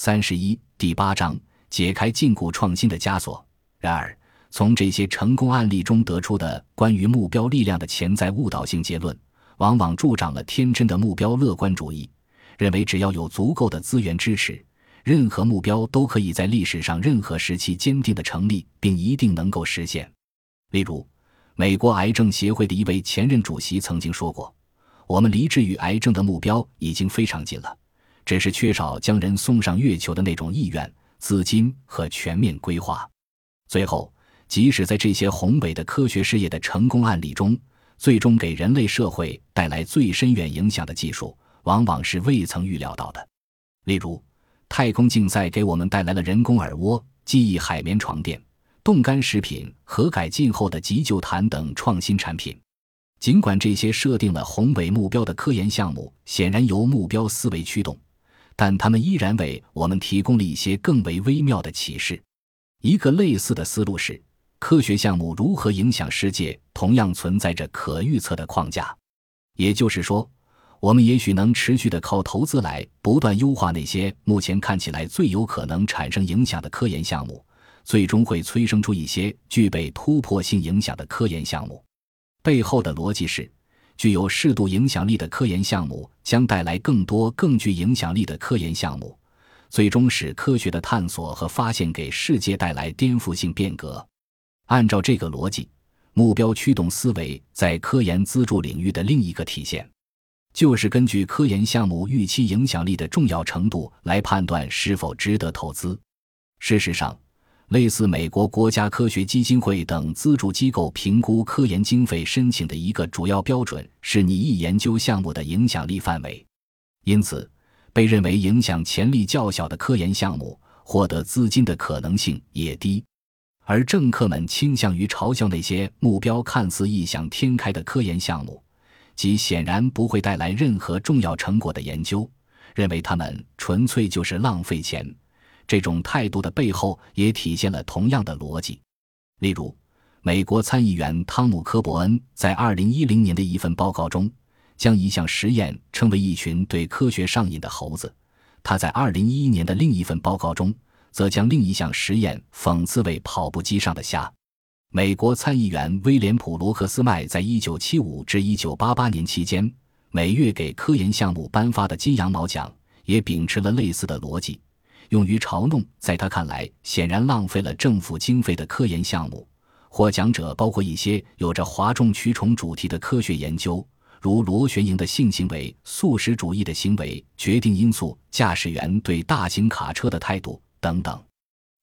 三十一第八章解开禁锢创新的枷锁。然而，从这些成功案例中得出的关于目标力量的潜在误导性结论，往往助长了天真的目标乐观主义，认为只要有足够的资源支持，任何目标都可以在历史上任何时期坚定的成立，并一定能够实现。例如，美国癌症协会的一位前任主席曾经说过：“我们离治愈癌症的目标已经非常近了，只是缺少将人送上月球的那种意愿、资金和全面规划。”最后。即使在这些宏伟的科学事业的成功案例中，最终给人类社会带来最深远影响的技术，往往是未曾预料到的。例如，太空竞赛给我们带来了人工耳蜗、记忆海绵床垫、冻干食品和改进后的急救毯等创新产品。尽管这些设定了宏伟目标的科研项目显然由目标思维驱动，但他们依然为我们提供了一些更为微妙的启示。一个类似的思路是。科学项目如何影响世界，同样存在着可预测的框架。也就是说，我们也许能持续的靠投资来不断优化那些目前看起来最有可能产生影响的科研项目，最终会催生出一些具备突破性影响的科研项目。背后的逻辑是，具有适度影响力的科研项目将带来更多更具影响力的科研项目，最终使科学的探索和发现给世界带来颠覆性变革。按照这个逻辑，目标驱动思维在科研资助领域的另一个体现，就是根据科研项目预期影响力的重要程度来判断是否值得投资。事实上，类似美国国家科学基金会等资助机构评估科研经费申请的一个主要标准是拟议研究项目的影响力范围。因此，被认为影响潜力较小的科研项目获得资金的可能性也低。而政客们倾向于嘲笑那些目标看似异想天开的科研项目，即显然不会带来任何重要成果的研究，认为他们纯粹就是浪费钱。这种态度的背后也体现了同样的逻辑。例如，美国参议员汤姆·科伯恩在2010年的一份报告中，将一项实验称为一群对科学上瘾的猴子。他在2011年的另一份报告中。则将另一项实验讽刺为跑步机上的虾。美国参议员威廉普罗克斯麦在1975至1988年期间每月给科研项目颁发的金羊毛奖，也秉持了类似的逻辑，用于嘲弄在他看来显然浪费了政府经费的科研项目。获奖者包括一些有着哗众取宠主题的科学研究，如螺旋形的性行为、素食主义的行为决定因素、驾驶员对大型卡车的态度。等等，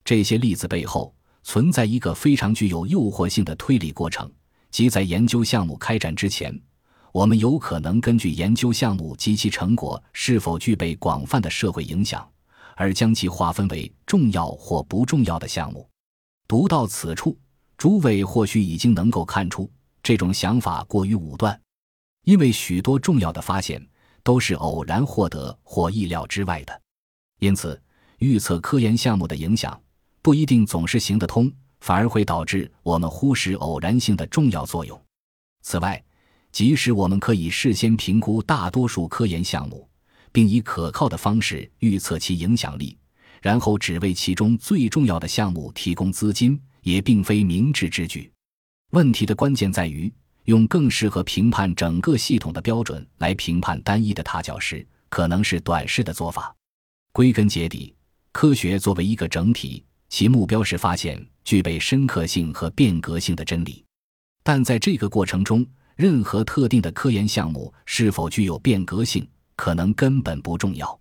这些例子背后存在一个非常具有诱惑性的推理过程，即在研究项目开展之前，我们有可能根据研究项目及其成果是否具备广泛的社会影响，而将其划分为重要或不重要的项目。读到此处，诸位或许已经能够看出这种想法过于武断，因为许多重要的发现都是偶然获得或意料之外的，因此。预测科研项目的影响不一定总是行得通，反而会导致我们忽视偶然性的重要作用。此外，即使我们可以事先评估大多数科研项目，并以可靠的方式预测其影响力，然后只为其中最重要的项目提供资金，也并非明智之举。问题的关键在于用更适合评判整个系统的标准来评判单一的踏脚石，可能是短视的做法。归根结底。科学作为一个整体，其目标是发现具备深刻性和变革性的真理。但在这个过程中，任何特定的科研项目是否具有变革性，可能根本不重要。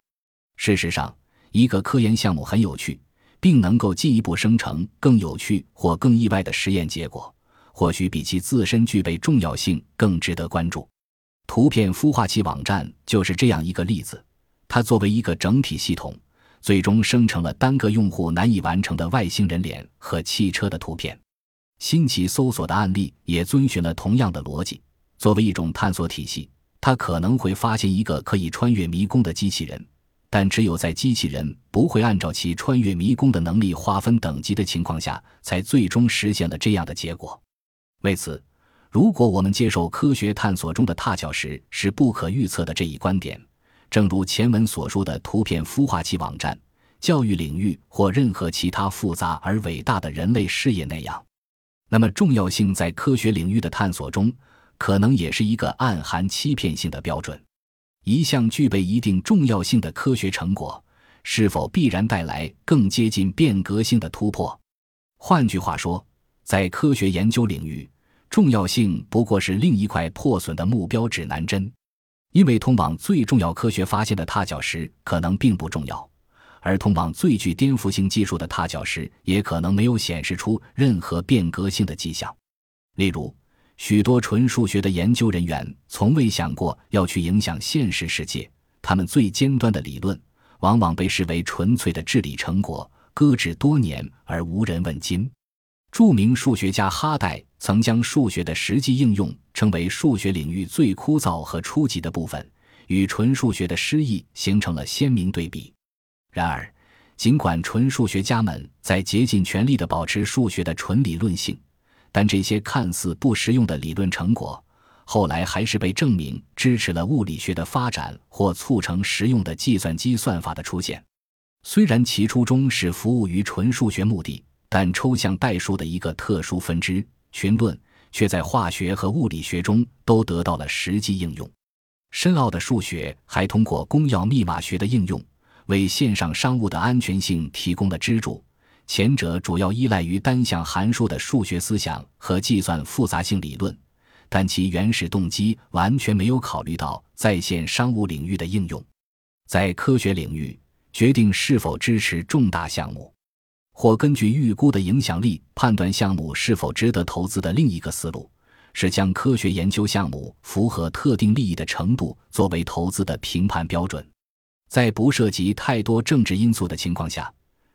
事实上，一个科研项目很有趣，并能够进一步生成更有趣或更意外的实验结果，或许比其自身具备重要性更值得关注。图片孵化器网站就是这样一个例子。它作为一个整体系统。最终生成了单个用户难以完成的外星人脸和汽车的图片。新奇搜索的案例也遵循了同样的逻辑。作为一种探索体系，他可能会发现一个可以穿越迷宫的机器人，但只有在机器人不会按照其穿越迷宫的能力划分等级的情况下，才最终实现了这样的结果。为此，如果我们接受科学探索中的踏脚石是不可预测的这一观点，正如前文所说的图片孵化器网站，教育领域或任何其他复杂而伟大的人类事业那样。那么，重要性在科学领域的探索中，可能也是一个暗含欺骗性的标准。一项具备一定重要性的科学成果，是否必然带来更接近变革性的突破？换句话说，在科学研究领域，重要性不过是另一块破损的目标指南针，因为通往最重要科学发现的踏脚石可能并不重要，而通往最具颠覆性技术的踏脚石也可能没有显示出任何变革性的迹象。例如，许多纯数学的研究人员从未想过要去影响现实世界，他们最尖端的理论往往被视为纯粹的智力成果，搁置多年而无人问津。著名数学家哈代曾将数学的实际应用称为数学领域最枯燥和初级的部分，与纯数学的诗意形成了鲜明对比。然而，尽管纯数学家们在竭尽全力地保持数学的纯理论性，但这些看似不实用的理论成果，后来还是被证明支持了物理学的发展或促成实用的计算机算法的出现。虽然其初衷是服务于纯数学目的，但抽象代数的一个特殊分支群论，却在化学和物理学中都得到了实际应用。深奥的数学还通过公钥密码学的应用，为线上商务的安全性提供了支柱。前者主要依赖于单向函数的数学思想和计算复杂性理论，但其原始动机完全没有考虑到在线商务领域的应用。在科学领域，决定是否支持重大项目，或根据预估的影响力判断项目是否值得投资的另一个思路，是将科学研究项目符合特定利益的程度作为投资的评判标准。在不涉及太多政治因素的情况下。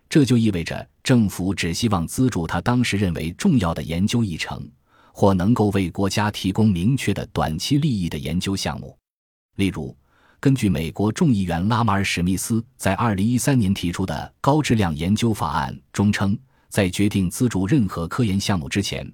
这就意味着政府只希望资助他当时认为重要的研究议程，或能够为国家提供明确的短期利益的研究项目。例如，根据美国众议员拉马尔·史密斯在2013年提出的高质量研究法案中称，在决定资助任何科研项目之前，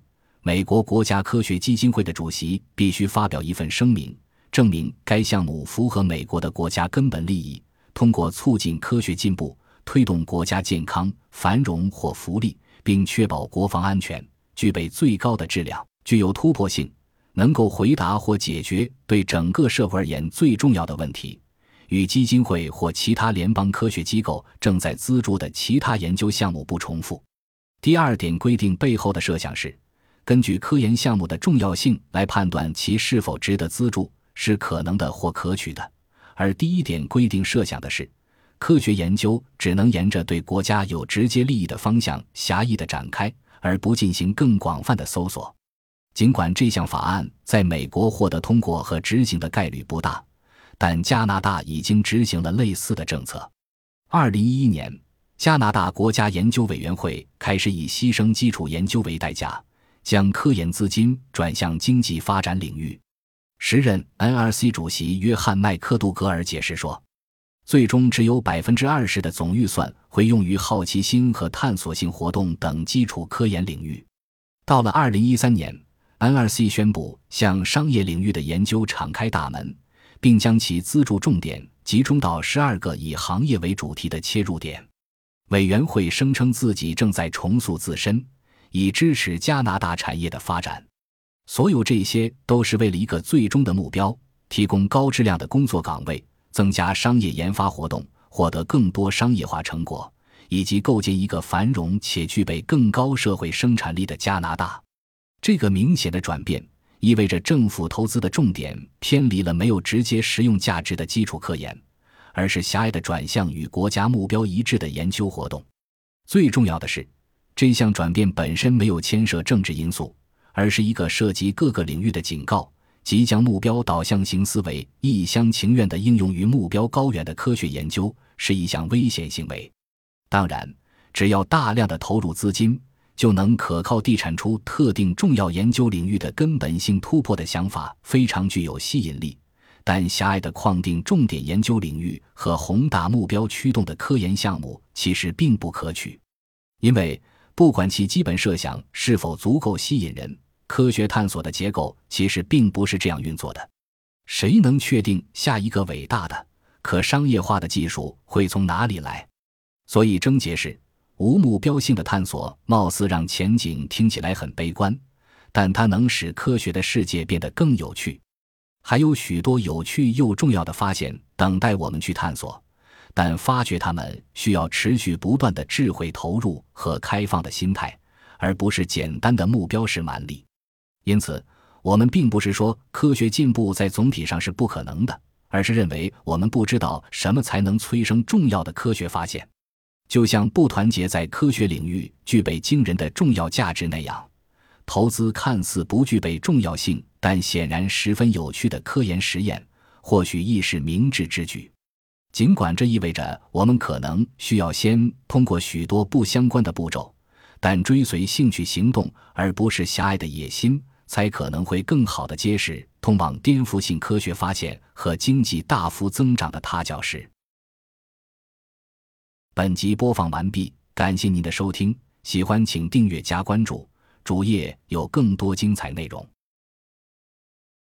美国国家科学基金会的主席必须发表一份声明，证明该项目符合美国的国家根本利益，通过促进科学进步。推动国家健康、繁荣或福利，并确保国防安全，具备最高的质量，具有突破性，能够回答或解决对整个社会而言最重要的问题，与基金会或其他联邦科学机构正在资助的其他研究项目不重复。第二点规定背后的设想是，根据科研项目的重要性来判断其是否值得资助是可能的或可取的，而第一点规定设想的是。科学研究只能沿着对国家有直接利益的方向狭义的展开，而不进行更广泛的搜索。尽管这项法案在美国获得通过和执行的概率不大，但加拿大已经执行了类似的政策。二零一一年，加拿大国家研究委员会开始以牺牲基础研究为代价，将科研资金转向经济发展领域。时任 NRC 主席约翰麦克杜格尔解释说。最终只有百分之二十的总预算会用于好奇心和探索性活动等基础科研领域。到了二零一三年，NRC 宣布向商业领域的研究敞开大门，并将其资助重点集中到十二个以行业为主题的切入点。委员会声称自己正在重塑自身，以支持加拿大产业的发展。所有这些都是为了一个最终的目标：提供高质量的工作岗位。增加商业研发活动，获得更多商业化成果，以及构建一个繁荣且具备更高社会生产力的加拿大。这个明显的转变意味着政府投资的重点偏离了没有直接实用价值的基础科研，而是狭隘的转向与国家目标一致的研究活动。最重要的是，这项转变本身没有牵涉政治因素，而是一个涉及各个领域的警告。即将目标导向型思维一厢情愿地应用于目标高远的科学研究是一项危险行为。当然，只要大量的投入资金，就能可靠地产出特定重要研究领域的根本性突破的想法非常具有吸引力。但狭隘的框定重点研究领域和宏大目标驱动的科研项目其实并不可取，因为不管其基本设想是否足够吸引人。科学探索的结构其实并不是这样运作的。谁能确定下一个伟大的、可商业化的技术会从哪里来？所以症结是无目标性的探索，貌似让前景听起来很悲观，但它能使科学的世界变得更有趣。还有许多有趣又重要的发现等待我们去探索，但发掘它们需要持续不断的智慧投入和开放的心态，而不是简单的目标式蛮力。因此，我们并不是说科学进步在总体上是不可能的，而是认为我们不知道什么才能催生重要的科学发现。就像不团结在科学领域具备惊人的重要价值那样，投资看似不具备重要性，但显然十分有趣的科研实验，或许亦是明智之举。尽管这意味着我们可能需要先通过许多不相关的步骤，但追随兴趣行动而不是狭隘的野心，才可能会更好的揭示通往颠覆性科学发现和经济大幅增长的踏脚石。本集播放完毕，感谢您的收听，喜欢请订阅加关注，主页有更多精彩内容。